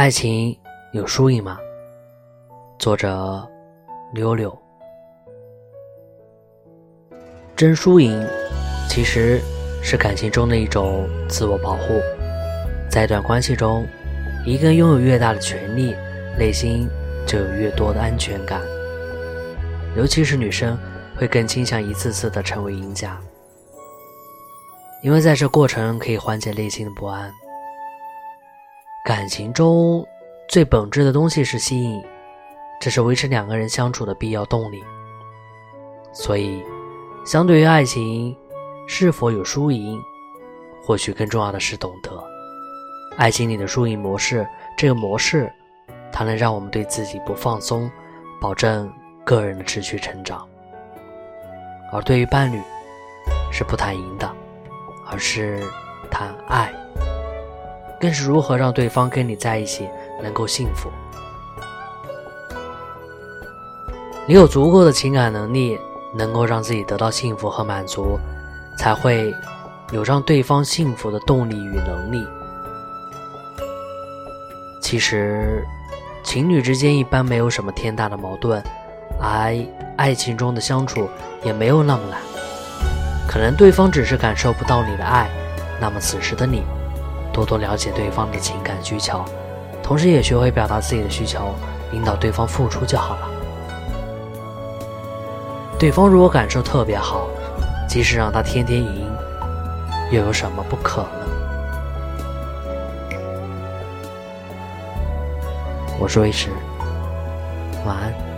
爱情有输赢吗？作者：溜溜。争输赢其实是感情中的一种自我保护。在一段关系中，一个人拥有越大的权利，内心就有越多的安全感。尤其是女生，会更倾向一次次的成为赢家，因为在这过程可以缓解内心的不安。感情中最本质的东西是吸引，这是维持两个人相处的必要动力。所以，相对于爱情是否有输赢，或许更重要的是懂得爱情里的输赢模式。这个模式，它能让我们对自己不放松，保证个人的持续成长。而对于伴侣，是不谈赢的，而是谈爱。更是如何让对方跟你在一起能够幸福。你有足够的情感能力，能够让自己得到幸福和满足，才会有让对方幸福的动力与能力。其实，情侣之间一般没有什么天大的矛盾，而爱情中的相处也没有那么难。可能对方只是感受不到你的爱，那么此时的你。多多了解对方的情感需求，同时也学会表达自己的需求，引导对方付出就好了。对方如果感受特别好，即使让他天天赢，又有什么不可呢？我是魏迟，晚安。